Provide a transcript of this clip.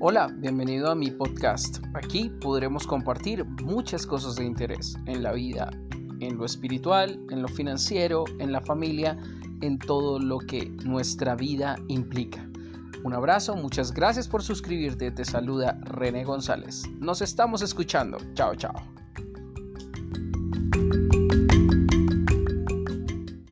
Hola, bienvenido a mi podcast. Aquí podremos compartir muchas cosas de interés en la vida, en lo espiritual, en lo financiero, en la familia, en todo lo que nuestra vida implica. Un abrazo, muchas gracias por suscribirte, te saluda René González. Nos estamos escuchando. Chao, chao.